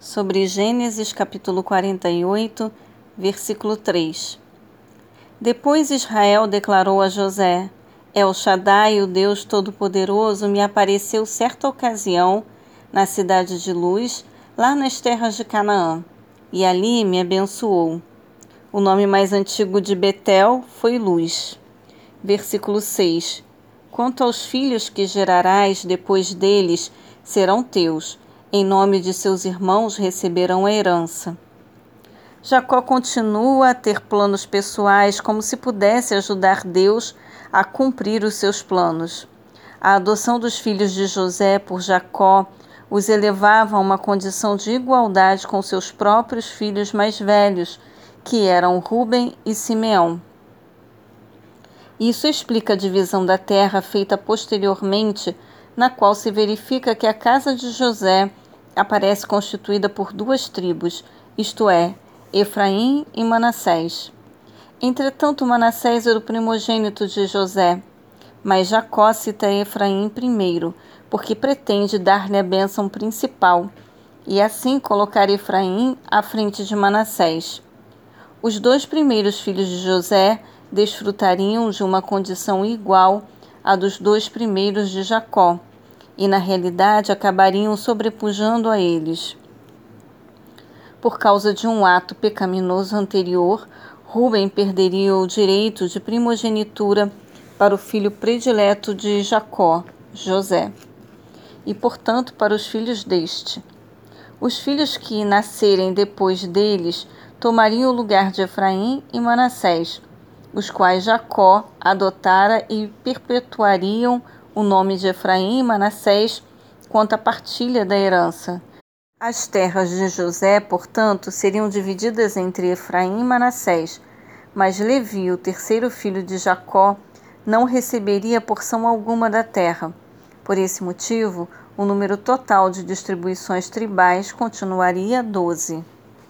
sobre Gênesis capítulo 48, versículo 3. Depois Israel declarou a José: El Shaddai, o Deus Todo-Poderoso, me apareceu certa ocasião na cidade de Luz, lá nas terras de Canaã, e ali me abençoou. O nome mais antigo de Betel foi Luz. Versículo 6. Quanto aos filhos que gerarás depois deles, serão teus em nome de seus irmãos receberão a herança. Jacó continua a ter planos pessoais como se pudesse ajudar Deus a cumprir os seus planos. A adoção dos filhos de José por Jacó os elevava a uma condição de igualdade com seus próprios filhos mais velhos, que eram Ruben e Simeão. Isso explica a divisão da terra feita posteriormente na qual se verifica que a casa de José aparece constituída por duas tribos, isto é, Efraim e Manassés. Entretanto, Manassés era o primogênito de José, mas Jacó cita Efraim primeiro, porque pretende dar-lhe a bênção principal, e assim colocar Efraim à frente de Manassés. Os dois primeiros filhos de José desfrutariam de uma condição igual à dos dois primeiros de Jacó, e na realidade acabariam sobrepujando a eles. Por causa de um ato pecaminoso anterior, Ruben perderia o direito de primogenitura para o filho predileto de Jacó, José, e portanto para os filhos deste. Os filhos que nascerem depois deles tomariam o lugar de Efraim e Manassés, os quais Jacó adotara e perpetuariam o nome de Efraim e Manassés quanto à partilha da herança. As terras de José, portanto, seriam divididas entre Efraim e Manassés, mas Levi, o terceiro filho de Jacó, não receberia porção alguma da terra. Por esse motivo, o número total de distribuições tribais continuaria doze.